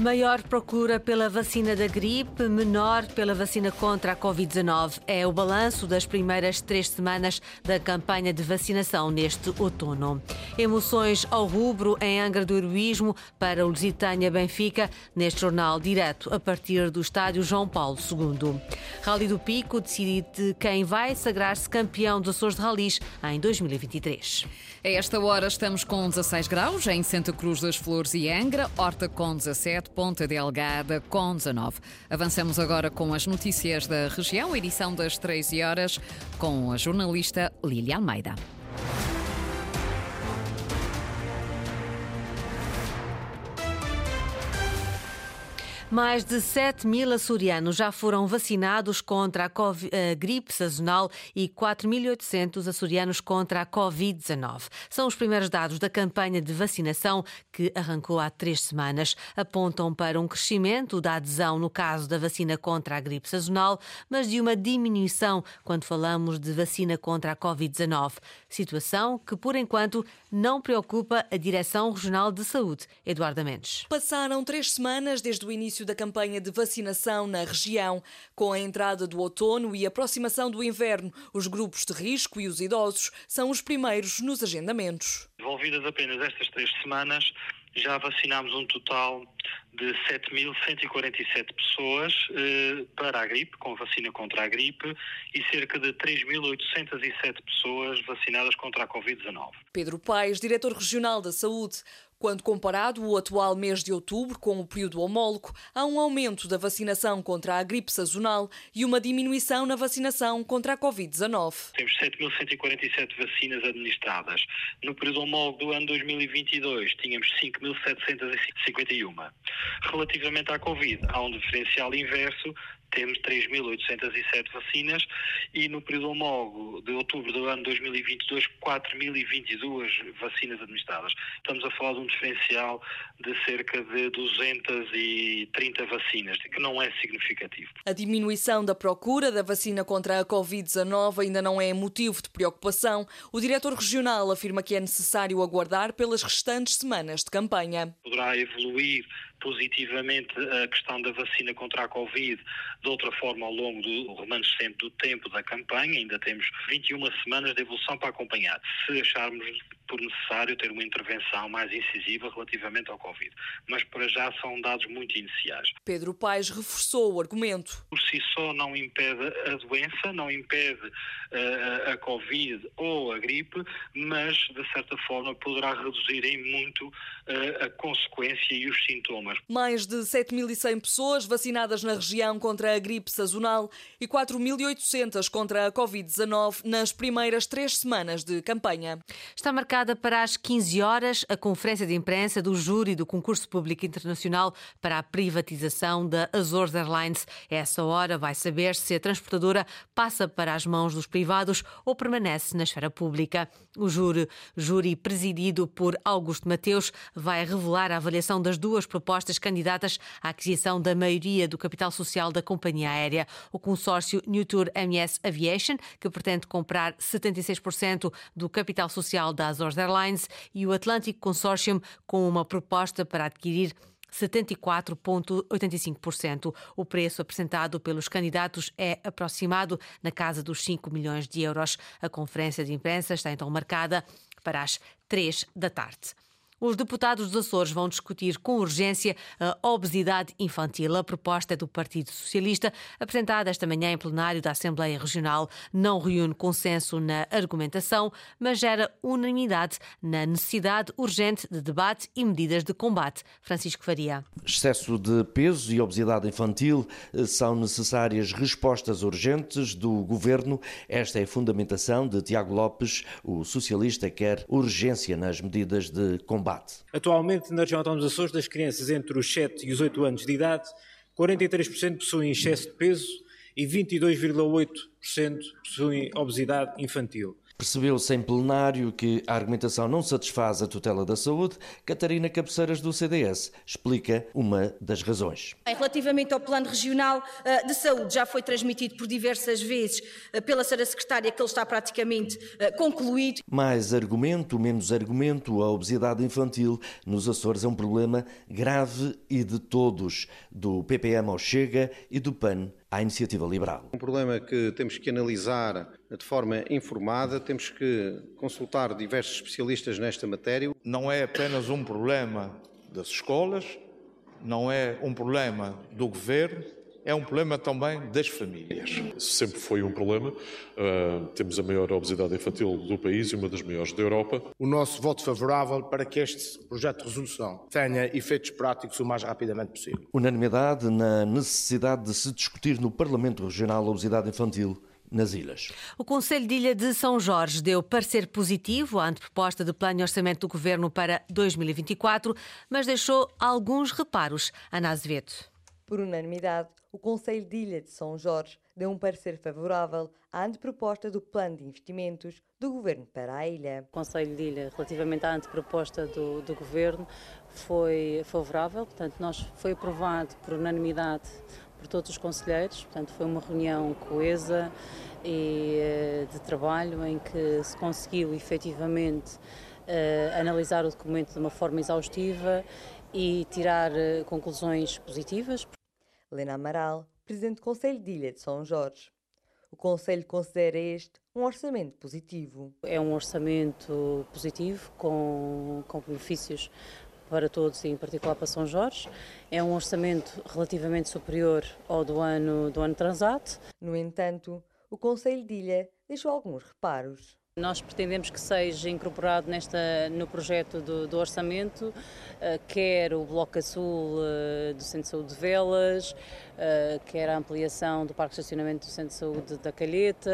Maior procura pela vacina da gripe, menor pela vacina contra a Covid-19. É o balanço das primeiras três semanas da campanha de vacinação neste outono. Emoções ao rubro em Angra do Heroísmo para o Lusitânia Benfica, neste jornal direto a partir do estádio João Paulo II. Rally do Pico decide quem vai sagrar-se campeão dos Açores de Ralis em 2023. A esta hora estamos com 16 graus em Santa Cruz das Flores e Angra, Horta com 17 Ponta Delgada com 19. Avançamos agora com as notícias da região, edição das 13 horas, com a jornalista Lília Almeida. Mais de 7 mil açorianos já foram vacinados contra a, COVID, a gripe sazonal e 4.800 açorianos contra a Covid-19. São os primeiros dados da campanha de vacinação que arrancou há três semanas. Apontam para um crescimento da adesão no caso da vacina contra a gripe sazonal, mas de uma diminuição quando falamos de vacina contra a Covid-19. Situação que, por enquanto, não preocupa a Direção Regional de Saúde. Eduardo Mendes. Passaram três semanas desde o início início da campanha de vacinação na região. Com a entrada do outono e aproximação do inverno, os grupos de risco e os idosos são os primeiros nos agendamentos. Envolvidas apenas estas três semanas, já vacinámos um total de 7.147 pessoas eh, para a gripe, com vacina contra a gripe, e cerca de 3.807 pessoas vacinadas contra a Covid-19. Pedro Paes, diretor regional da Saúde, quando comparado o atual mês de outubro com o período homólogo, há um aumento da vacinação contra a gripe sazonal e uma diminuição na vacinação contra a Covid-19. Temos 7.147 vacinas administradas. No período homólogo do ano 2022, tínhamos 5.751. Relativamente à Covid, há um diferencial inverso temos 3.807 vacinas e no período homólogo de outubro do ano 2022, 4.022 vacinas administradas. Estamos a falar de um diferencial de cerca de 230 vacinas, que não é significativo. A diminuição da procura da vacina contra a Covid-19 ainda não é motivo de preocupação. O diretor regional afirma que é necessário aguardar pelas restantes semanas de campanha. Poderá evoluir positivamente a questão da vacina contra a Covid de outra forma ao longo do remanescente do tempo da campanha. Ainda temos 21 semanas de evolução para acompanhar. Se acharmos por necessário ter uma intervenção mais incisiva relativamente ao Covid. Mas para já são dados muito iniciais. Pedro Paes reforçou o argumento. Por si só não impede a doença, não impede uh, a Covid ou a gripe, mas de certa forma poderá reduzir em muito uh, a consequência e os sintomas. Mais de 7.100 pessoas vacinadas na região contra a gripe sazonal e 4.800 contra a Covid-19 nas primeiras três semanas de campanha. Está marcado marcada para as 15 horas a conferência de imprensa do júri do concurso público internacional para a privatização da Azores Airlines. Essa hora vai saber se a transportadora passa para as mãos dos privados ou permanece na esfera pública. O júri, júri presidido por Augusto Mateus, vai revelar a avaliação das duas propostas candidatas à aquisição da maioria do capital social da companhia aérea. O consórcio Newtour MS Aviation, que pretende comprar 76% do capital social da Azores Azores Airlines e o Atlantic Consortium com uma proposta para adquirir 74,85%. O preço apresentado pelos candidatos é aproximado na casa dos 5 milhões de euros. A conferência de imprensa está então marcada para as 3 da tarde. Os deputados dos Açores vão discutir com urgência a obesidade infantil. A proposta é do Partido Socialista, apresentada esta manhã em plenário da Assembleia Regional, não reúne consenso na argumentação, mas gera unanimidade na necessidade urgente de debate e medidas de combate. Francisco Faria. Excesso de peso e obesidade infantil eh, são necessárias respostas urgentes do governo. Esta é a fundamentação de Tiago Lopes. O socialista quer urgência nas medidas de combate combate. Atualmente, na região autónoma dos Açores, das crianças entre os 7 e os 8 anos de idade, 43% possuem excesso de peso e 22,8% possuem obesidade infantil. Percebeu-se em plenário que a argumentação não satisfaz a tutela da saúde. Catarina Cabeceiras, do CDS, explica uma das razões. Relativamente ao Plano Regional eh, de Saúde, já foi transmitido por diversas vezes eh, pela Sra. Secretária que ele está praticamente eh, concluído. Mais argumento, menos argumento, a obesidade infantil nos Açores é um problema grave e de todos, do PPM ao Chega e do PAN à iniciativa liberal. Um problema que temos que analisar de forma informada, temos que consultar diversos especialistas nesta matéria. Não é apenas um problema das escolas, não é um problema do governo, é um problema também das famílias. Sempre foi um problema. Uh, temos a maior obesidade infantil do país e uma das maiores da Europa. O nosso voto favorável para que este projeto de resolução tenha efeitos práticos o mais rapidamente possível. Unanimidade na necessidade de se discutir no Parlamento Regional a obesidade infantil nas ilhas. O Conselho de Ilha de São Jorge deu parecer positivo à anteproposta de plano de orçamento do Governo para 2024, mas deixou alguns reparos. Ana Azevedo. Por unanimidade, o Conselho de Ilha de São Jorge deu um parecer favorável à anteproposta do Plano de Investimentos do Governo para a ilha. O Conselho de Ilha, relativamente à anteproposta do, do Governo, foi favorável, portanto, nós, foi aprovado por unanimidade por todos os conselheiros, portanto, foi uma reunião coesa e eh, de trabalho em que se conseguiu efetivamente uh, analisar o documento de uma forma exaustiva e tirar uh, conclusões positivas. Helena Amaral, Presidente do Conselho de Ilha de São Jorge. O Conselho considera este um orçamento positivo. É um orçamento positivo, com, com benefícios para todos e em particular para São Jorge. É um orçamento relativamente superior ao do ano, do ano transato. No entanto, o Conselho de Ilha deixou alguns reparos. Nós pretendemos que seja incorporado nesta, no projeto do, do orçamento, uh, quer o Bloco Azul uh, do Centro de Saúde de Velas, uh, quer a ampliação do Parque de Estacionamento do Centro de Saúde da Calheta,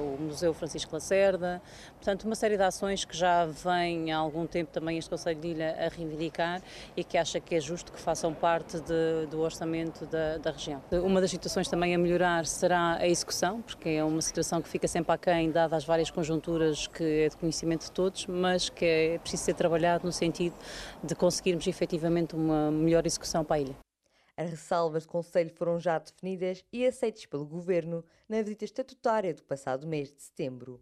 o Museu Francisco Lacerda, portanto uma série de ações que já vem há algum tempo também este Conselho de Ilha a reivindicar e que acha que é justo que façam parte de, do orçamento da, da região. Uma das situações também a melhorar será a execução, porque é uma situação que fica sempre aquém, dada as várias conjunturas que é de conhecimento de todos, mas que é preciso ser trabalhado no sentido de conseguirmos efetivamente uma melhor execução para a ilha. As ressalvas do Conselho foram já definidas e aceitas pelo Governo na visita estatutária do passado mês de setembro.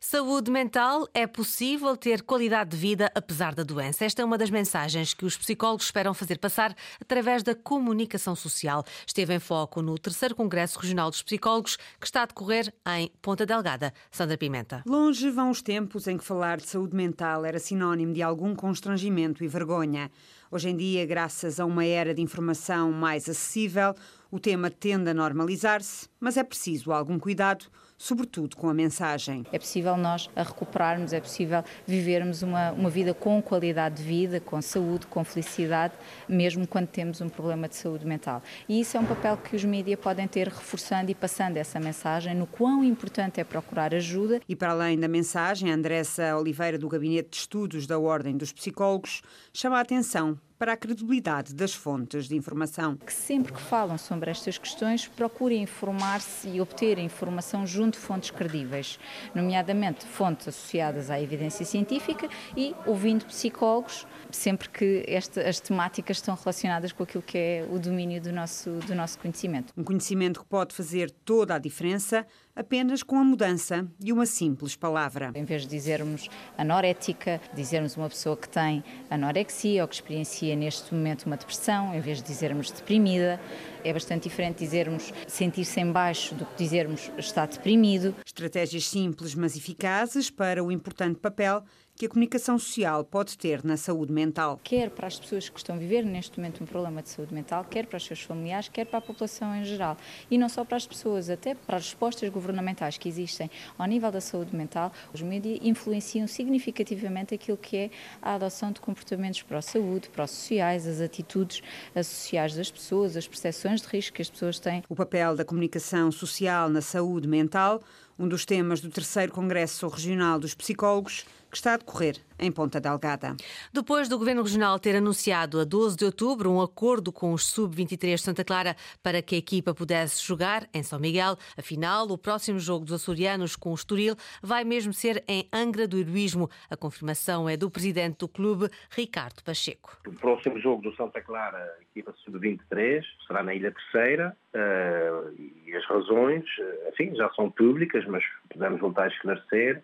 Saúde mental é possível ter qualidade de vida apesar da doença. Esta é uma das mensagens que os psicólogos esperam fazer passar através da comunicação social. Esteve em foco no terceiro Congresso Regional dos Psicólogos, que está a decorrer em Ponta Delgada. Sandra Pimenta. Longe vão os tempos em que falar de saúde mental era sinónimo de algum constrangimento e vergonha. Hoje em dia, graças a uma era de informação mais acessível, o tema tende a normalizar-se, mas é preciso algum cuidado, sobretudo com a mensagem. É possível nós a recuperarmos, é possível vivermos uma, uma vida com qualidade de vida, com saúde, com felicidade, mesmo quando temos um problema de saúde mental. E isso é um papel que os mídias podem ter reforçando e passando essa mensagem no quão importante é procurar ajuda. E para além da mensagem, Andressa Oliveira, do Gabinete de Estudos da Ordem dos Psicólogos, chama a atenção para a credibilidade das fontes de informação. Que sempre que falam sobre estas questões, procurem informar-se e obter informação junto de fontes credíveis, nomeadamente fontes associadas à evidência científica e ouvindo psicólogos, sempre que esta, as temáticas estão relacionadas com aquilo que é o domínio do nosso, do nosso conhecimento. Um conhecimento que pode fazer toda a diferença apenas com a mudança de uma simples palavra. Em vez de dizermos anorética, dizermos uma pessoa que tem anorexia ou que experiencia neste momento uma depressão, em vez de dizermos deprimida, é bastante diferente dizermos sentir-se em baixo do que dizermos está deprimido. Estratégias simples, mas eficazes para o importante papel que a comunicação social pode ter na saúde mental. Quer para as pessoas que estão a viver neste momento um problema de saúde mental, quer para os seus familiares, quer para a população em geral. E não só para as pessoas, até para as respostas governamentais que existem ao nível da saúde mental, os mídias influenciam significativamente aquilo que é a adoção de comportamentos pró-saúde, pró-sociais, as atitudes sociais das pessoas, as percepções de risco que as pessoas têm. O papel da comunicação social na saúde mental, um dos temas do terceiro Congresso Regional dos Psicólogos, que está a decorrer em Ponta Delgada. Depois do Governo Regional ter anunciado a 12 de outubro um acordo com os Sub-23 de Santa Clara para que a equipa pudesse jogar em São Miguel, afinal, o próximo jogo dos açorianos com o Estoril vai mesmo ser em Angra do Heroísmo. A confirmação é do presidente do clube, Ricardo Pacheco. O próximo jogo do Santa Clara, equipa Sub-23, será na Ilha Terceira uh, e as razões, eh, enfim, já são públicas, mas podemos voltar a esclarecer.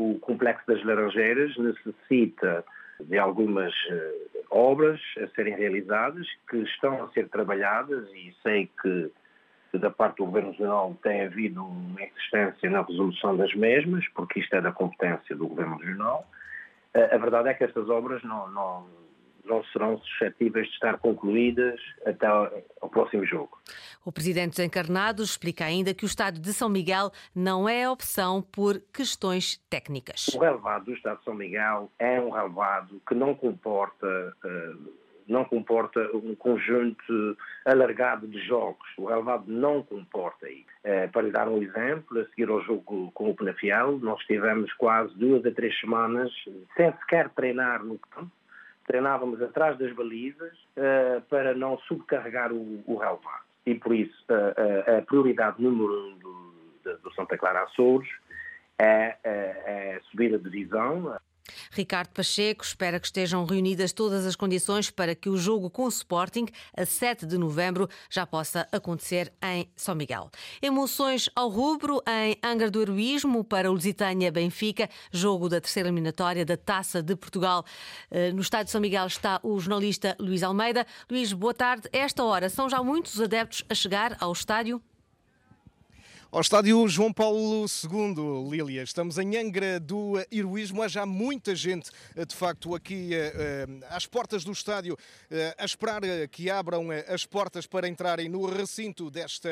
O Complexo das Laranjeiras necessita de algumas uh, obras a serem realizadas que estão a ser trabalhadas e sei que da parte do Governo Regional tem havido uma insistência na resolução das mesmas, porque isto é da competência do Governo Regional. A verdade é que estas obras não, não, não serão suscetíveis de estar concluídas até ao próximo jogo. O presidente dos Encarnados explica ainda que o Estado de São Miguel não é opção por questões técnicas. O relevado do Estado de São Miguel é um relevado que não comporta. Uh, não comporta um conjunto alargado de jogos. O relevado não comporta isso. Eh, para lhe dar um exemplo, a seguir ao jogo com o Penafiel, nós tivemos quase duas a três semanas sem sequer treinar no campo. Treinávamos atrás das balizas uh, para não subcarregar o, o relevado. E por isso, uh, uh, a prioridade número um do, do Santa Clara Açores é, é, é a divisão, Ricardo Pacheco espera que estejam reunidas todas as condições para que o jogo com o Sporting, a 7 de novembro, já possa acontecer em São Miguel. Emoções ao rubro em Angra do Heroísmo para o Lusitânia Benfica, jogo da terceira eliminatória da Taça de Portugal. Eh, no estádio de São Miguel está o jornalista Luís Almeida. Luís, boa tarde. Esta hora são já muitos adeptos a chegar ao estádio? Ao estádio João Paulo II, Lília, estamos em Angra do Heroísmo. Há já muita gente, eh, de facto, aqui eh, eh, às portas do estádio, a esperar que abram as portas para entrarem no recinto desta,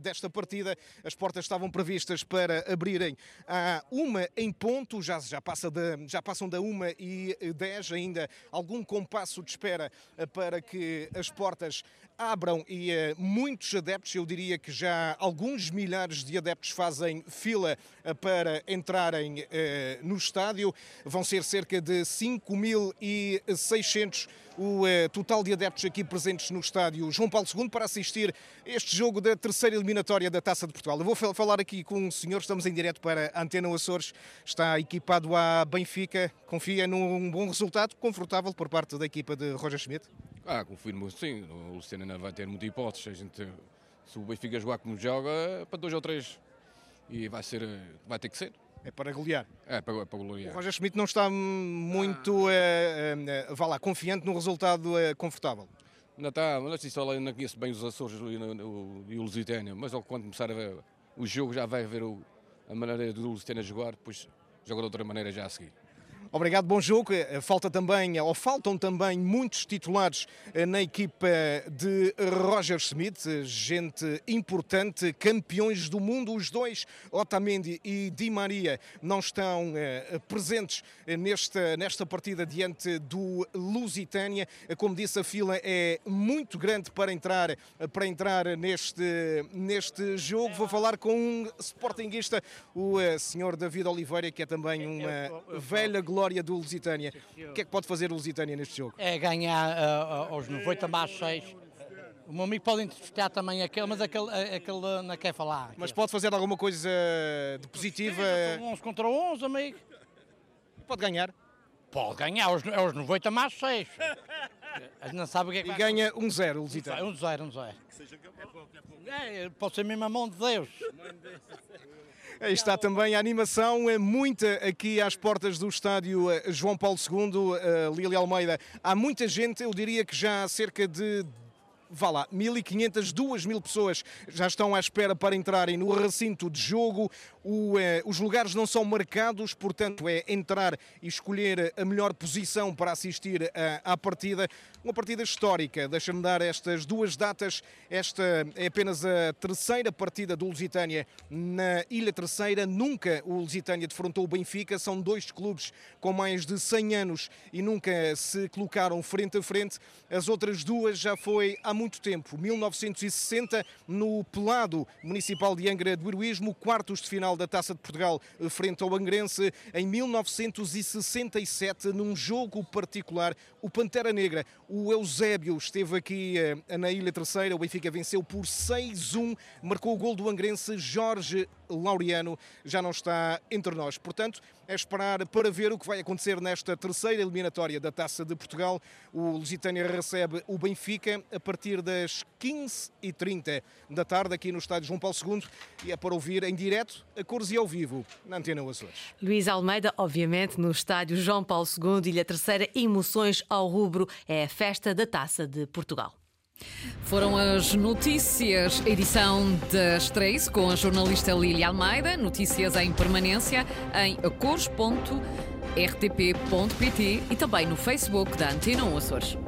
desta partida. As portas estavam previstas para abrirem a uma em ponto, já, já, passa de, já passam da uma e dez ainda, algum compasso de espera para que as portas abram e muitos adeptos, eu diria que já alguns milhares de adeptos fazem fila eh, para entrarem eh, no estádio. Vão ser cerca de 5.600 o total de adeptos aqui presentes no estádio João Paulo II para assistir este jogo da terceira eliminatória da Taça de Portugal. Eu vou falar aqui com um senhor, estamos em direto para a Antena Açores, está equipado à Benfica, confia num bom resultado, confortável por parte da equipa de Roger Schmidt? Ah, confio sim, o Luciano ainda vai ter muita hipótese, a gente se o Benfica jogar como joga, é para dois ou três. E vai, ser, vai ter que ser. É para golear. É para, é para golear. O Roger Schmidt não está muito, ah. é, é, vá lá, confiante no resultado é, confortável. Não está, mas só não conheço bem os Açores e o, o Lusitânia, mas quando começar a ver o jogo já vai ver o, a maneira do Lusitânia jogar, depois joga de outra maneira já a seguir. Obrigado, bom jogo. Eh, falta também, ou faltam também muitos titulares eh, na equipa de Roger Smith, gente importante, campeões do mundo. Os dois, Otamendi e Di Maria, não estão eh, presentes nesta, nesta partida diante do Lusitânia. Como disse, a fila é muito grande para entrar, para entrar neste, neste jogo. Vou falar com um sportinguista, o senhor David Oliveira, que é também uma velha glória vitória do Lusitânia. O que é que pode fazer o Lusitânia neste jogo? É ganhar uh, aos 90 mais 6. O meu amigo pode interpretar também aquele, mas aquele, aquele não quer falar. Mas pode fazer alguma coisa de positiva? Sim, 11 contra 11, amigo. Pode ganhar? Pode ganhar, aos, aos 90 mais 6. A gente não sabe o que é que E ganha 1-0 um o Lusitânia. 1-0, 1-0. É, pode ser mesmo a mão de Deus. Está também a animação, é muita aqui às portas do estádio eh, João Paulo II, uh, Lília Almeida. Há muita gente, eu diria que já há cerca de vá lá, 1.500, 2.000 pessoas já estão à espera para entrarem no recinto de jogo. O, eh, os lugares não são marcados, portanto é entrar e escolher a melhor posição para assistir à, à partida. Uma partida histórica, deixa-me dar estas duas datas. Esta é apenas a terceira partida do Lusitânia na Ilha Terceira. Nunca o Lusitânia defrontou o Benfica. São dois clubes com mais de 100 anos e nunca se colocaram frente a frente. As outras duas já foi há muito muito tempo. 1960, no Pelado Municipal de Angra do Heroísmo, quartos de final da Taça de Portugal eh, frente ao Angrense. Em 1967, num jogo particular, o Pantera Negra, o Eusébio, esteve aqui eh, na Ilha Terceira. O Benfica venceu por 6-1, marcou o gol do Angrense Jorge Laureano já não está entre nós. Portanto, é esperar para ver o que vai acontecer nesta terceira eliminatória da Taça de Portugal. O Lusitânia recebe o Benfica a partir das 15h30 da tarde aqui no Estádio João Paulo II e é para ouvir em direto, a cores e ao vivo, na Antena Açores. Luís Almeida, obviamente, no Estádio João Paulo II, Ilha Terceira, emoções ao rubro, é a festa da Taça de Portugal. Foram as notícias, edição das três, com a jornalista Lília Almeida. Notícias em permanência em acores.rtp.pt e também no Facebook da Antena 1 Açores.